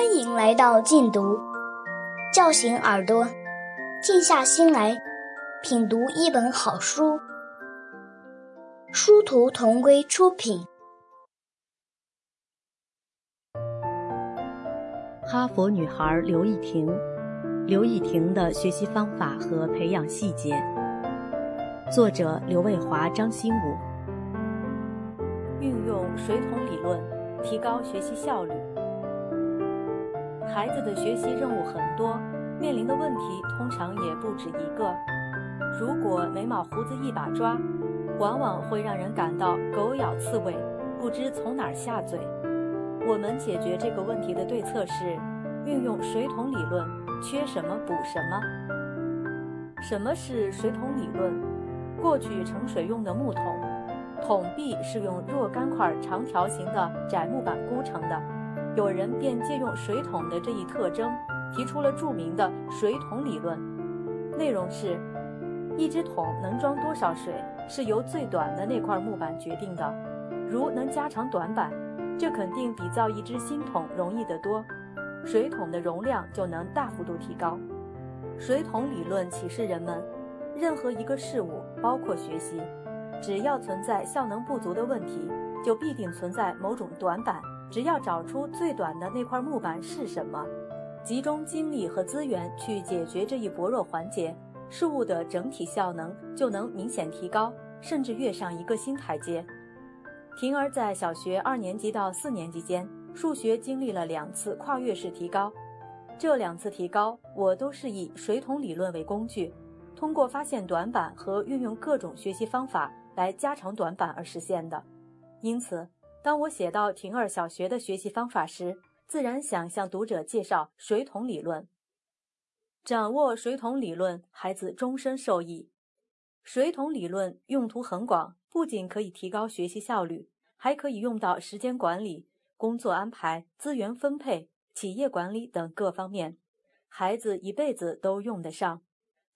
欢迎来到禁读，叫醒耳朵，静下心来品读一本好书。殊途同归出品。哈佛女孩刘亦婷，刘亦婷的学习方法和培养细节。作者刘卫华、张新武。运用水桶理论，提高学习效率。孩子的学习任务很多，面临的问题通常也不止一个。如果眉毛胡子一把抓，往往会让人感到狗咬刺猬，不知从哪儿下嘴。我们解决这个问题的对策是运用水桶理论，缺什么补什么。什么是水桶理论？过去盛水用的木桶，桶壁是用若干块长条形的窄木板箍成的。有人便借用水桶的这一特征，提出了著名的水桶理论。内容是：一只桶能装多少水，是由最短的那块木板决定的。如能加长短板，这肯定比造一只新桶容易得多，水桶的容量就能大幅度提高。水桶理论启示人们，任何一个事物，包括学习，只要存在效能不足的问题，就必定存在某种短板。只要找出最短的那块木板是什么，集中精力和资源去解决这一薄弱环节，事物的整体效能就能明显提高，甚至跃上一个新台阶。婷儿在小学二年级到四年级间，数学经历了两次跨越式提高，这两次提高我都是以水桶理论为工具，通过发现短板和运用各种学习方法来加长短板而实现的，因此。当我写到婷儿小学的学习方法时，自然想向读者介绍水桶理论。掌握水桶理论，孩子终身受益。水桶理论用途很广，不仅可以提高学习效率，还可以用到时间管理、工作安排、资源分配、企业管理等各方面，孩子一辈子都用得上。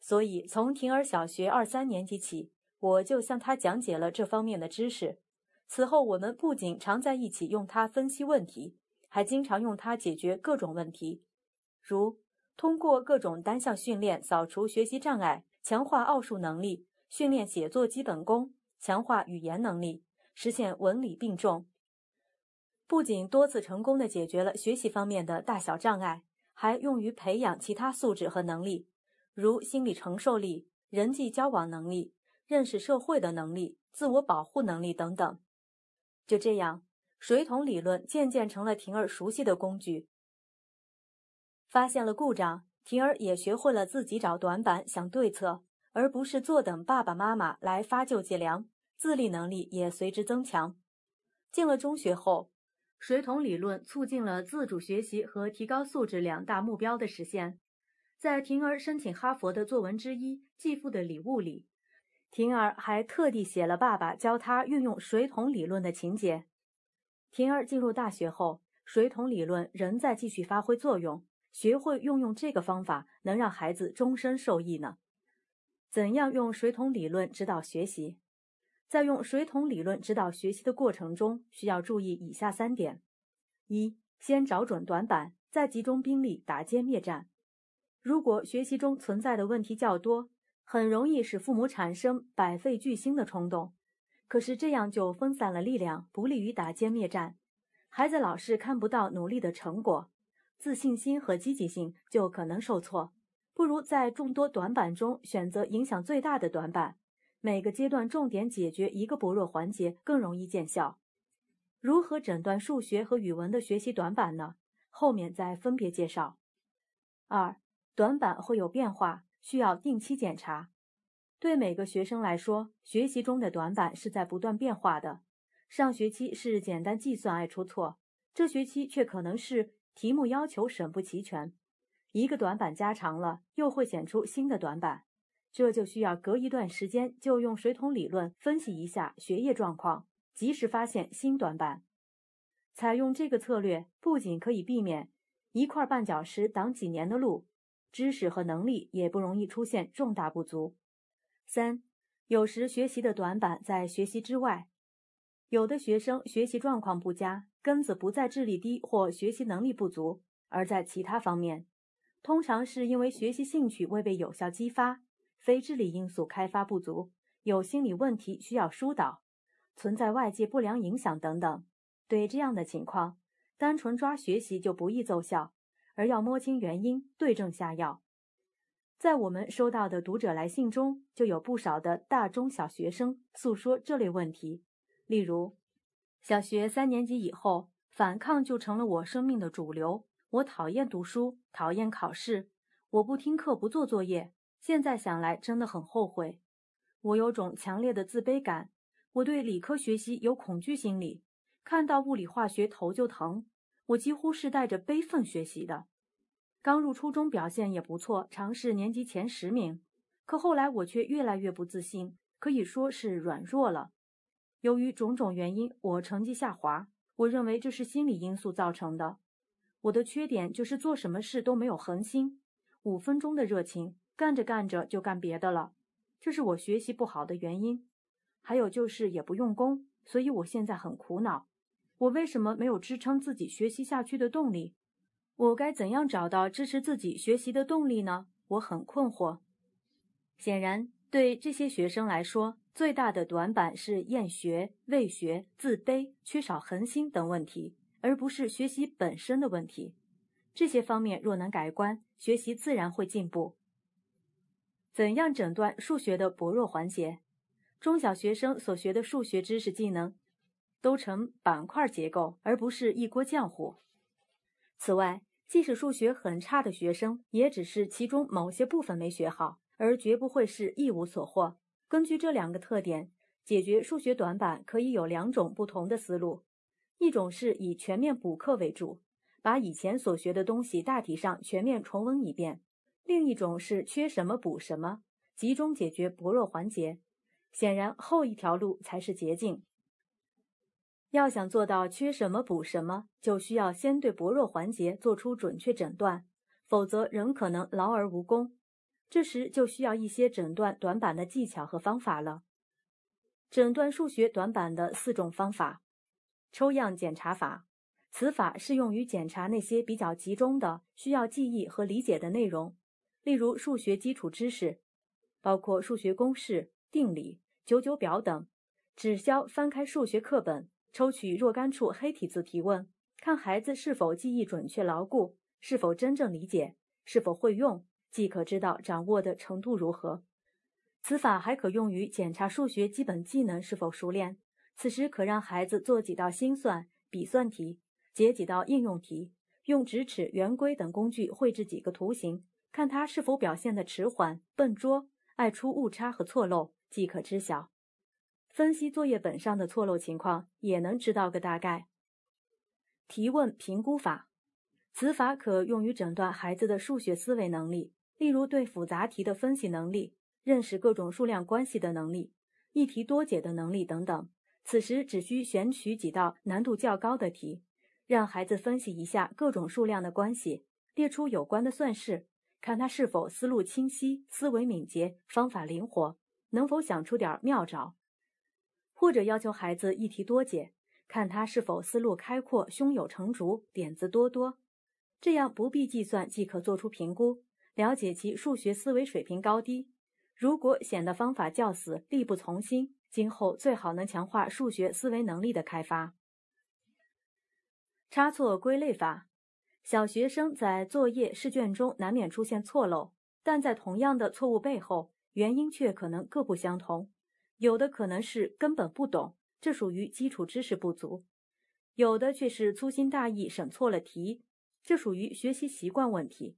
所以，从婷儿小学二三年级起，我就向他讲解了这方面的知识。此后，我们不仅常在一起用它分析问题，还经常用它解决各种问题，如通过各种单项训练扫除学习障碍，强化奥数能力，训练写作基本功，强化语言能力，实现文理并重。不仅多次成功的解决了学习方面的大小障碍，还用于培养其他素质和能力，如心理承受力、人际交往能力、认识社会的能力、自我保护能力等等。就这样，水桶理论渐渐成了婷儿熟悉的工具。发现了故障，婷儿也学会了自己找短板、想对策，而不是坐等爸爸妈妈来发救济粮。自立能力也随之增强。进了中学后，水桶理论促进了自主学习和提高素质两大目标的实现。在婷儿申请哈佛的作文之一《继父的礼物》里。婷儿还特地写了爸爸教他运用水桶理论的情节。婷儿进入大学后，水桶理论仍在继续发挥作用。学会运用这个方法，能让孩子终身受益呢。怎样用水桶理论指导学习？在用水桶理论指导学习的过程中，需要注意以下三点：一、先找准短板，再集中兵力打歼灭战。如果学习中存在的问题较多，很容易使父母产生百废俱兴的冲动，可是这样就分散了力量，不利于打歼灭战。孩子老是看不到努力的成果，自信心和积极性就可能受挫。不如在众多短板中选择影响最大的短板，每个阶段重点解决一个薄弱环节，更容易见效。如何诊断数学和语文的学习短板呢？后面再分别介绍。二，短板会有变化。需要定期检查。对每个学生来说，学习中的短板是在不断变化的。上学期是简单计算爱出错，这学期却可能是题目要求审不齐全。一个短板加长了，又会显出新的短板，这就需要隔一段时间就用水桶理论分析一下学业状况，及时发现新短板。采用这个策略，不仅可以避免一块绊脚石挡几年的路。知识和能力也不容易出现重大不足。三，有时学习的短板在学习之外，有的学生学习状况不佳，根子不在智力低或学习能力不足，而在其他方面，通常是因为学习兴趣未被有效激发，非智力因素开发不足，有心理问题需要疏导，存在外界不良影响等等。对这样的情况，单纯抓学习就不易奏效，而要摸清原因，对症下药。在我们收到的读者来信中，就有不少的大中小学生诉说这类问题。例如，小学三年级以后，反抗就成了我生命的主流。我讨厌读书，讨厌考试，我不听课，不做作业。现在想来，真的很后悔。我有种强烈的自卑感，我对理科学习有恐惧心理，看到物理化学头就疼。我几乎是带着悲愤学习的。刚入初中表现也不错，常是年级前十名。可后来我却越来越不自信，可以说是软弱了。由于种种原因，我成绩下滑。我认为这是心理因素造成的。我的缺点就是做什么事都没有恒心，五分钟的热情，干着干着就干别的了，这是我学习不好的原因。还有就是也不用功，所以我现在很苦恼。我为什么没有支撑自己学习下去的动力？我该怎样找到支持自己学习的动力呢？我很困惑。显然，对这些学生来说，最大的短板是厌学、畏学、自卑、缺少恒心等问题，而不是学习本身的问题。这些方面若能改观，学习自然会进步。怎样诊断数学的薄弱环节？中小学生所学的数学知识技能，都呈板块结构，而不是一锅浆糊。此外，即使数学很差的学生，也只是其中某些部分没学好，而绝不会是一无所获。根据这两个特点，解决数学短板可以有两种不同的思路：一种是以全面补课为主，把以前所学的东西大体上全面重温一遍；另一种是缺什么补什么，集中解决薄弱环节。显然，后一条路才是捷径。要想做到缺什么补什么，就需要先对薄弱环节做出准确诊断，否则仍可能劳而无功。这时就需要一些诊断短板的技巧和方法了。诊断数学短板的四种方法：抽样检查法，此法适用于检查那些比较集中的、需要记忆和理解的内容，例如数学基础知识，包括数学公式、定理、九九表等。只需翻开数学课本。抽取若干处黑体字提问，看孩子是否记忆准确牢固，是否真正理解，是否会用，即可知道掌握的程度如何。此法还可用于检查数学基本技能是否熟练。此时可让孩子做几道心算、笔算题，解几道应用题，用直尺、圆规等工具绘制几个图形，看他是否表现的迟缓、笨拙，爱出误差和错漏，即可知晓。分析作业本上的错漏情况，也能知道个大概。提问评估法，此法可用于诊断孩子的数学思维能力，例如对复杂题的分析能力、认识各种数量关系的能力、一题多解的能力等等。此时只需选取几道难度较高的题，让孩子分析一下各种数量的关系，列出有关的算式，看他是否思路清晰、思维敏捷、方法灵活，能否想出点妙招。或者要求孩子一题多解，看他是否思路开阔、胸有成竹、点子多多，这样不必计算即可做出评估，了解其数学思维水平高低。如果显得方法较死、力不从心，今后最好能强化数学思维能力的开发。差错归类法，小学生在作业试卷中难免出现错漏，但在同样的错误背后，原因却可能各不相同。有的可能是根本不懂，这属于基础知识不足；有的却是粗心大意审错了题，这属于学习习惯问题；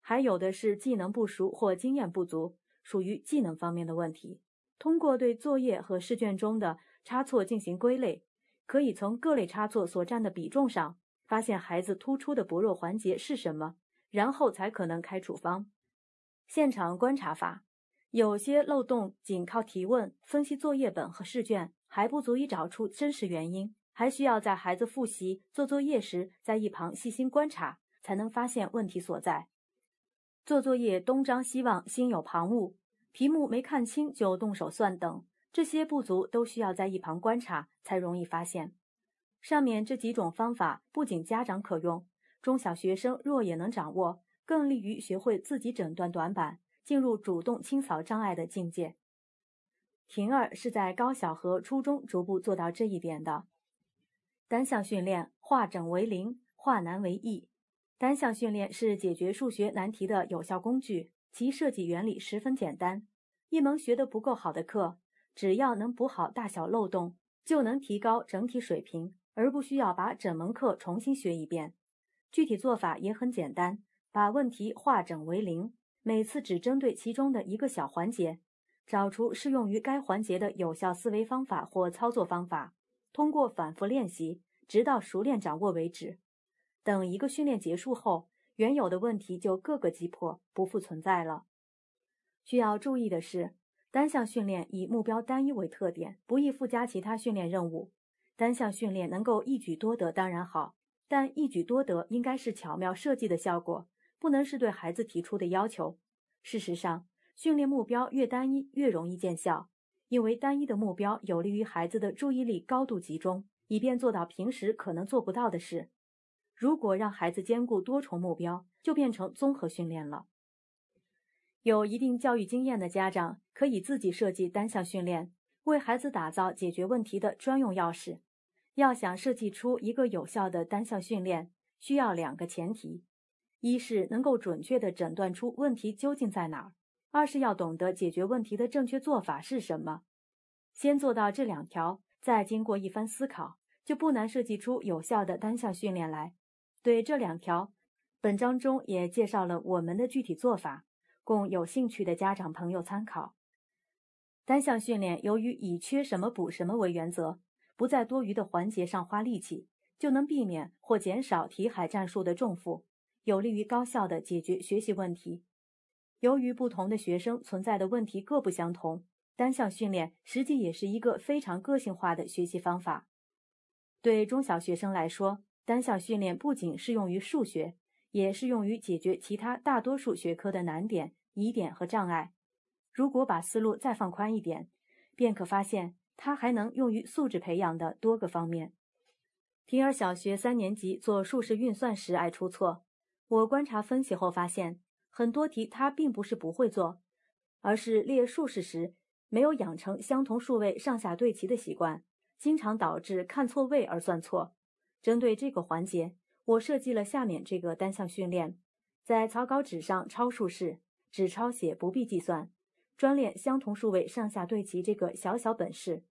还有的是技能不熟或经验不足，属于技能方面的问题。通过对作业和试卷中的差错进行归类，可以从各类差错所占的比重上发现孩子突出的薄弱环节是什么，然后才可能开处方。现场观察法。有些漏洞仅靠提问、分析作业本和试卷还不足以找出真实原因，还需要在孩子复习、做作业时，在一旁细心观察，才能发现问题所在。做作业东张西望、心有旁骛，题目没看清就动手算等，这些不足都需要在一旁观察才容易发现。上面这几种方法不仅家长可用，中小学生若也能掌握，更利于学会自己诊断短板，进入主动清扫障碍的境界。婷儿是在高小和初中逐步做到这一点的。单项训练化整为零，化难为易。单项训练是解决数学难题的有效工具，其设计原理十分简单。一门学得不够好的课，只要能补好大小漏洞，就能提高整体水平，而不需要把整门课重新学一遍。具体做法也很简单，把问题化整为零，每次只针对其中的一个小环节。找出适用于该环节的有效思维方法或操作方法，通过反复练习，直到熟练掌握为止。等一个训练结束后，原有的问题就各个击破，不复存在了。需要注意的是，单项训练以目标单一为特点，不易附加其他训练任务。单项训练能够一举多得当然好，但一举多得应该是巧妙设计的效果，不能是对孩子提出的要求。事实上，训练目标越单一越容易见效，因为单一的目标有利于孩子的注意力高度集中，以便做到平时可能做不到的事。如果让孩子兼顾多重目标，就变成综合训练了。有一定教育经验的家长可以自己设计单项训练，为孩子打造解决问题的专用钥匙。要想设计出一个有效的单项训练，需要两个前提：一是能够准确地诊断出问题究竟在哪儿。二是要懂得解决问题的正确做法是什么，先做到这两条，再经过一番思考，就不难设计出有效的单项训练来。对这两条，本章中也介绍了我们的具体做法，供有兴趣的家长朋友参考。单项训练由于以缺什么补什么为原则，不在多余的环节上花力气，就能避免或减少题海战术的重负，有利于高效的解决学习问题。由于不同的学生存在的问题各不相同，单项训练实际也是一个非常个性化的学习方法。对中小学生来说，单项训练不仅适用于数学，也适用于解决其他大多数学科的难点、疑点和障碍。如果把思路再放宽一点，便可发现它还能用于素质培养的多个方面。平儿小学三年级做数式运算时爱出错，我观察分析后发现。很多题他并不是不会做，而是列竖式时没有养成相同数位上下对齐的习惯，经常导致看错位而算错。针对这个环节，我设计了下面这个单项训练：在草稿纸上抄竖式，只抄写不必计算，专练相同数位上下对齐这个小小本事。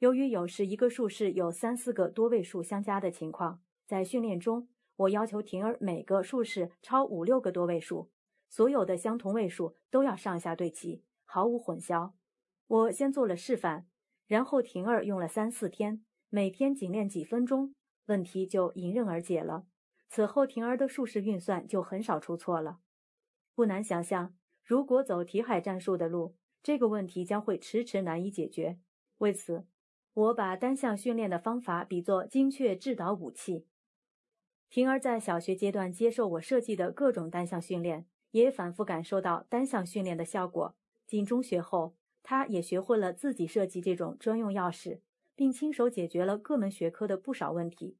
由于有时一个竖式有三四个多位数相加的情况，在训练中，我要求婷儿每个数式抄五六个多位数。所有的相同位数都要上下对齐，毫无混淆。我先做了示范，然后婷儿用了三四天，每天仅练几分钟，问题就迎刃而解了。此后，婷儿的数式运算就很少出错了。不难想象，如果走题海战术的路，这个问题将会迟迟难以解决。为此，我把单项训练的方法比作精确制导武器。婷儿在小学阶段接受我设计的各种单项训练。也反复感受到单项训练的效果。进中学后，他也学会了自己设计这种专用钥匙，并亲手解决了各门学科的不少问题。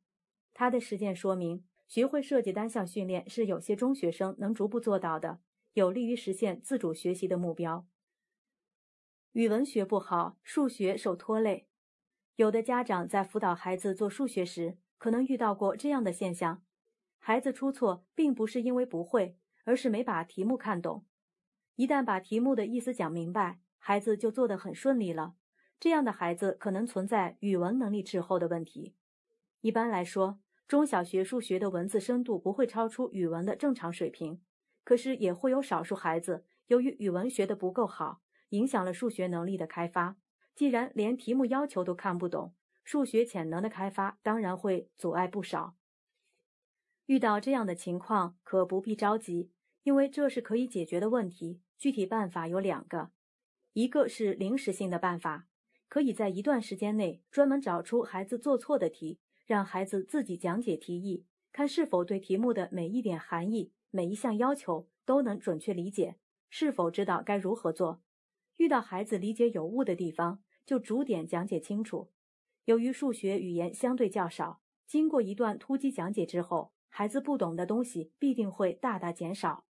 他的实践说明，学会设计单项训练是有些中学生能逐步做到的，有利于实现自主学习的目标。语文学不好，数学受拖累。有的家长在辅导孩子做数学时，可能遇到过这样的现象：孩子出错，并不是因为不会。而是没把题目看懂，一旦把题目的意思讲明白，孩子就做得很顺利了。这样的孩子可能存在语文能力滞后的问题。一般来说，中小学数学的文字深度不会超出语文的正常水平，可是也会有少数孩子由于语文学得不够好，影响了数学能力的开发。既然连题目要求都看不懂，数学潜能的开发当然会阻碍不少。遇到这样的情况，可不必着急。因为这是可以解决的问题，具体办法有两个，一个是临时性的办法，可以在一段时间内专门找出孩子做错的题，让孩子自己讲解题意，看是否对题目的每一点含义、每一项要求都能准确理解，是否知道该如何做。遇到孩子理解有误的地方，就逐点讲解清楚。由于数学语言相对较少，经过一段突击讲解之后，孩子不懂的东西必定会大大减少。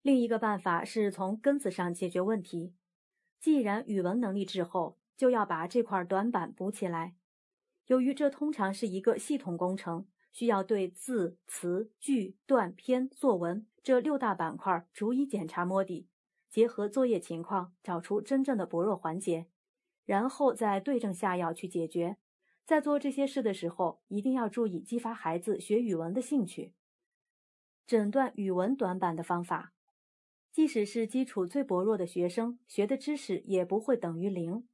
另一个办法是从根子上解决问题。既然语文能力滞后，就要把这块短板补起来。由于这通常是一个系统工程，需要对字、词、句、段、篇、作文这六大板块逐一检查摸底，结合作业情况找出真正的薄弱环节，然后再对症下药去解决。在做这些事的时候，一定要注意激发孩子学语文的兴趣。诊断语文短板的方法，即使是基础最薄弱的学生，学的知识也不会等于零。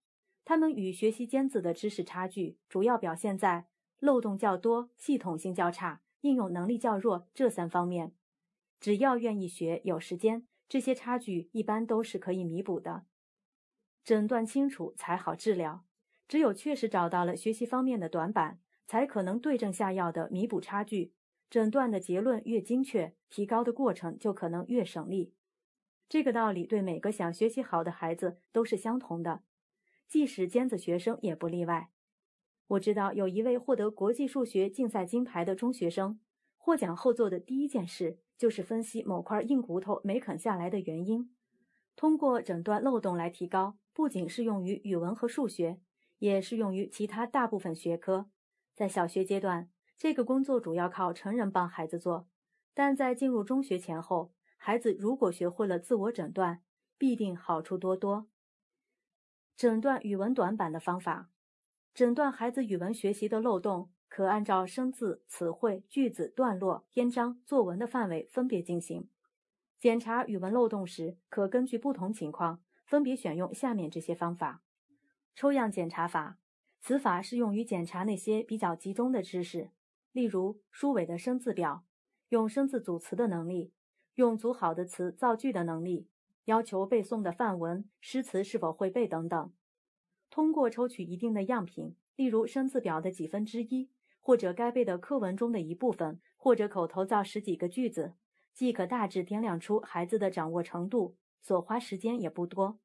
他们与学习尖子的知识差距，主要表现在漏洞较多、系统性较差、应用能力较弱这三方面。只要愿意学、有时间，这些差距一般都是可以弥补的。诊断清楚才好治疗。只有确实找到了学习方面的短板，才可能对症下药的弥补差距。诊断的结论越精确，提高的过程就可能越省力。这个道理对每个想学习好的孩子都是相同的，即使尖子学生也不例外。我知道有一位获得国际数学竞赛金牌的中学生，获奖后做的第一件事就是分析某块硬骨头没啃下来的原因，通过诊断漏洞来提高，不仅适用于语文和数学。也适用于其他大部分学科。在小学阶段，这个工作主要靠成人帮孩子做；但在进入中学前后，孩子如果学会了自我诊断，必定好处多多。诊断语文短板的方法，诊断孩子语文学习的漏洞，可按照生字、词汇、句子、段落、篇章、作文的范围分别进行。检查语文漏洞时，可根据不同情况，分别选用下面这些方法。抽样检查法，此法适用于检查那些比较集中的知识，例如书尾的生字表，用生字组词的能力，用组好的词造句的能力，要求背诵的范文、诗词是否会背等等。通过抽取一定的样品，例如生字表的几分之一，或者该背的课文中的一部分，或者口头造十几个句子，即可大致掂量出孩子的掌握程度，所花时间也不多。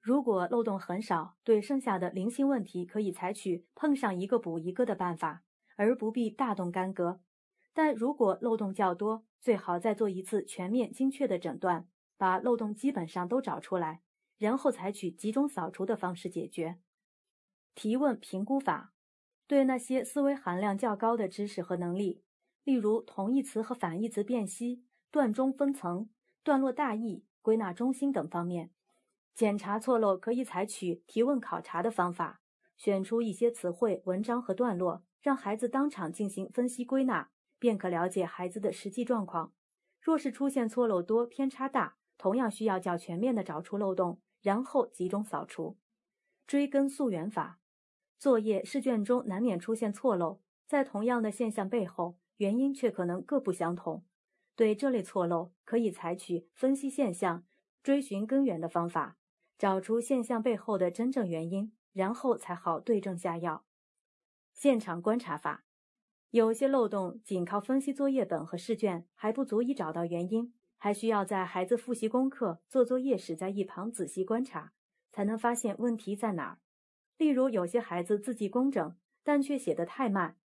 如果漏洞很少，对剩下的零星问题可以采取碰上一个补一个的办法，而不必大动干戈。但如果漏洞较多，最好再做一次全面精确的诊断，把漏洞基本上都找出来，然后采取集中扫除的方式解决。提问评估法，对那些思维含量较高的知识和能力，例如同义词和反义词辨析、段中分层、段落大意、归纳中心等方面。检查错漏可以采取提问考察的方法，选出一些词汇、文章和段落，让孩子当场进行分析归纳，便可了解孩子的实际状况。若是出现错漏多、偏差大，同样需要较全面的找出漏洞，然后集中扫除。追根溯源法，作业试卷中难免出现错漏，在同样的现象背后，原因却可能各不相同。对这类错漏，可以采取分析现象、追寻根源的方法。找出现象背后的真正原因，然后才好对症下药。现场观察法，有些漏洞仅靠分析作业本和试卷还不足以找到原因，还需要在孩子复习功课、做作业时在一旁仔细观察，才能发现问题在哪儿。例如，有些孩子字迹工整，但却写得太慢，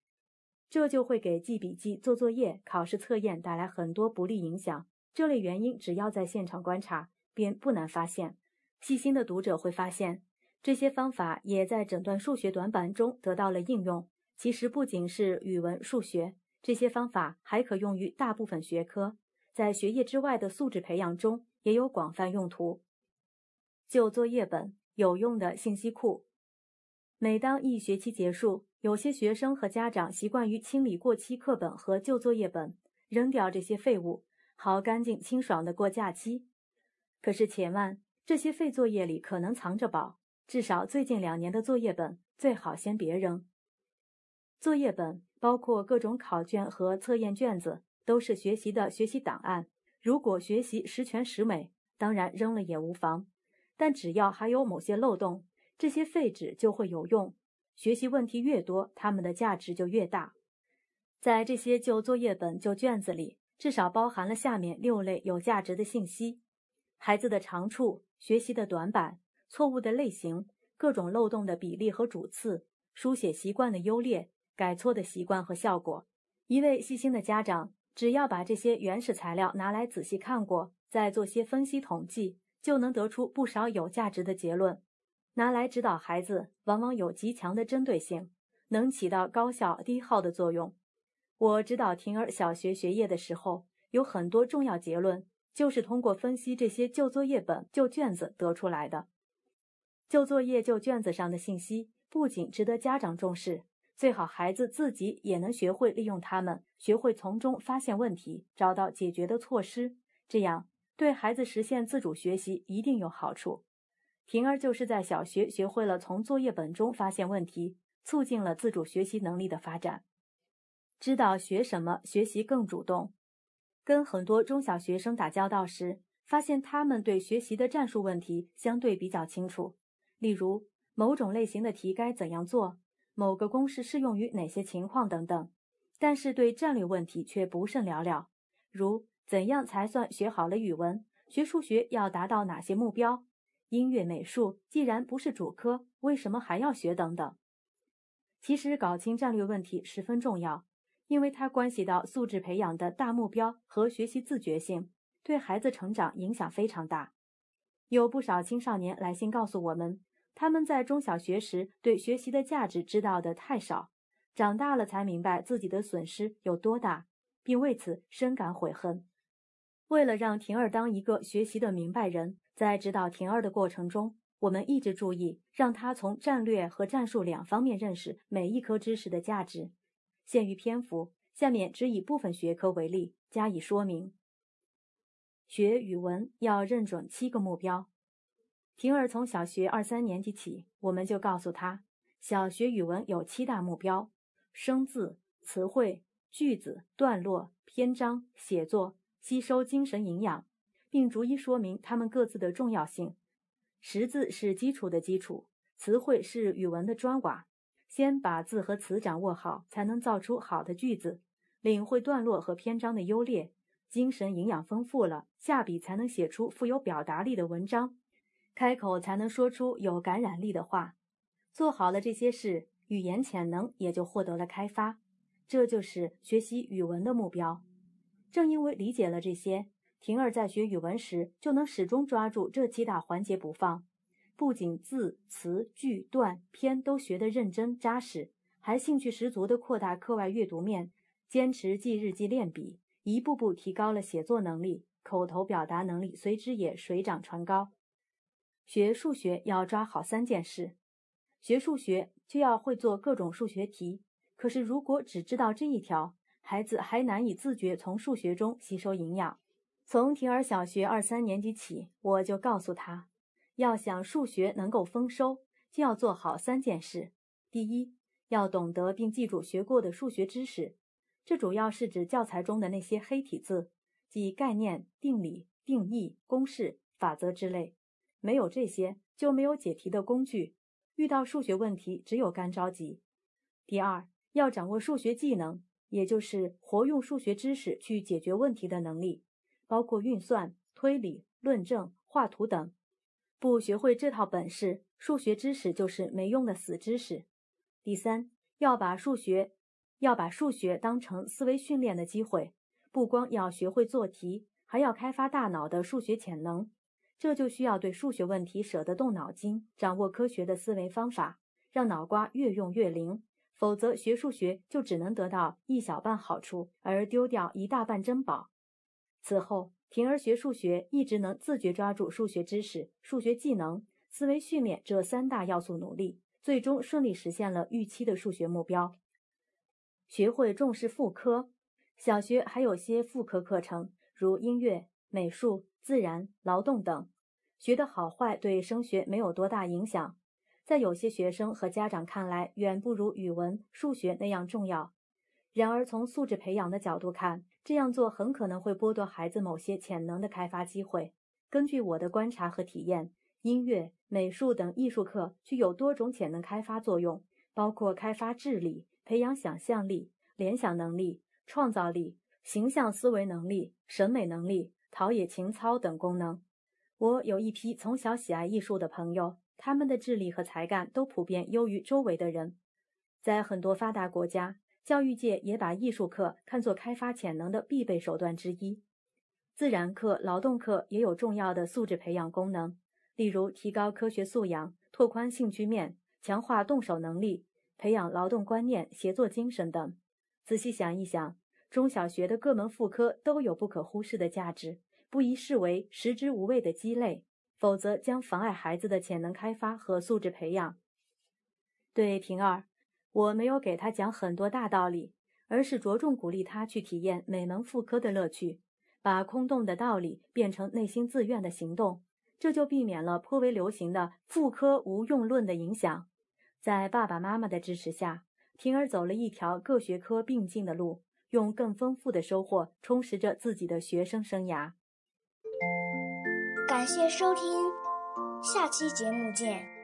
这就会给记笔记、做作业、考试测验带来很多不利影响。这类原因只要在现场观察，便不难发现。细心的读者会发现，这些方法也在诊断数学短板中得到了应用。其实不仅是语文、数学，这些方法还可用于大部分学科，在学业之外的素质培养中也有广泛用途。就作业本有用的信息库。每当一学期结束，有些学生和家长习惯于清理过期课本和旧作业本，扔掉这些废物，好干净清爽的过假期。可是且慢。这些废作业里可能藏着宝，至少最近两年的作业本最好先别扔。作业本包括各种考卷和测验卷子，都是学习的学习档案。如果学习十全十美，当然扔了也无妨。但只要还有某些漏洞，这些废纸就会有用。学习问题越多，他们的价值就越大。在这些旧作业本、旧卷子里，至少包含了下面六类有价值的信息。孩子的长处、学习的短板、错误的类型、各种漏洞的比例和主次、书写习惯的优劣、改错的习惯和效果、一位细心的家长，只要把这些原始材料拿来仔细看过，再做些分析统计，就能得出不少有价值的结论。拿来指导孩子，往往有极强的针对性，能起到高效低耗的作用。我指导婷儿小学学业的时候，有很多重要结论，就是通过分析这些旧作业本、旧卷子得出来的。旧作业、旧卷子上的信息不仅值得家长重视，最好孩子自己也能学会利用它们，学会从中发现问题，找到解决的措施。这样对孩子实现自主学习一定有好处。婷儿就是在小学学会了从作业本中发现问题，促进了自主学习能力的发展，知道学什么学习更主动。跟很多中小学生打交道时，发现他们对学习的战术问题相对比较清楚，例如某种类型的题该怎样做，某个公式适用于哪些情况等等。但是对战略问题却不甚了了，如怎样才算学好了语文，学数学要达到哪些目标。音乐、美术既然不是主科，为什么还要学？等等。其实搞清战略问题十分重要，因为它关系到素质培养的大目标和学习自觉性，对孩子成长影响非常大。有不少青少年来信告诉我们，他们在中小学时对学习的价值知道的太少，长大了才明白自己的损失有多大，并为此深感悔恨。为了让婷儿当一个学习的明白人。在指导婷儿的过程中，我们一直注意让她从战略和战术两方面认识每一科知识的价值。限于篇幅，下面只以部分学科为例加以说明。学语文要认准七个目标。婷儿从小学二三年级起，我们就告诉她，小学语文有七大目标：生字、词汇、句子、段落、篇章、写作、吸收精神营养。并逐一说明它们各自的重要性。识字是基础的基础，词汇是语文的砖瓦。先把字和词掌握好，才能造出好的句子。领会段落和篇章的优劣，精神营养丰富了，下笔才能写出富有表达力的文章，开口才能说出有感染力的话。做好了这些事，语言潜能也就获得了开发。这就是学习语文的目标。正因为理解了这些。婷儿在学语文时，就能始终抓住这七大环节不放，不仅字词句段篇都学得认真扎实，还兴趣十足地扩大课外阅读面，坚持记日记练笔，一步步提高了写作能力，口头表达能力随之也水涨船高。学数学要抓好三件事，学数学就要会做各种数学题，可是如果只知道这一条，孩子还难以自觉从数学中吸收营养。从婷儿小学二三年级起，我就告诉他，要想数学能够丰收，就要做好三件事。第一，要懂得并记住学过的数学知识，这主要是指教材中的那些黑体字，即概念、定理、定义、公式、法则之类。没有这些，就没有解题的工具，遇到数学问题只有干着急。第二，要掌握数学技能，也就是活用数学知识去解决问题的能力。包括运算、推理、论证、画图等，不学会这套本事，数学知识就是没用的死知识。第三，要把数学要把数学当成思维训练的机会，不光要学会做题，还要开发大脑的数学潜能。这就需要对数学问题舍得动脑筋，掌握科学的思维方法，让脑瓜越用越灵。否则，学数学就只能得到一小半好处，而丢掉一大半珍宝。此后，婷儿学数学一直能自觉抓住数学知识、数学技能、思维训练这三大要素努力，最终顺利实现了预期的数学目标。学会重视副科，小学还有些副科课程，如音乐、美术、自然、劳动等，学的好坏对升学没有多大影响，在有些学生和家长看来，远不如语文、数学那样重要。然而，从素质培养的角度看，这样做很可能会剥夺孩子某些潜能的开发机会。根据我的观察和体验，音乐、美术等艺术课具有多种潜能开发作用，包括开发智力、培养想象力、联想能力、创造力、形象思维能力、审美能力、陶冶情操等功能。我有一批从小喜爱艺术的朋友，他们的智力和才干都普遍优于周围的人。在很多发达国家。教育界也把艺术课看作开发潜能的必备手段之一。自然课、劳动课也有重要的素质培养功能，例如提高科学素养、拓宽兴趣面、强化动手能力、培养劳动观念、协作精神等。仔细想一想，中小学的各门副科都有不可忽视的价值，不宜视为食之无味的鸡肋，否则将妨碍孩子的潜能开发和素质培养。对平儿，我没有给他讲很多大道理，而是着重鼓励他去体验每门副科的乐趣。把空洞的道理变成内心自愿的行动，这就避免了颇为流行的“妇科无用论”的影响。在爸爸妈妈的支持下，婷儿走了一条各学科并进的路，用更丰富的收获充实着自己的学生生涯。感谢收听，下期节目见。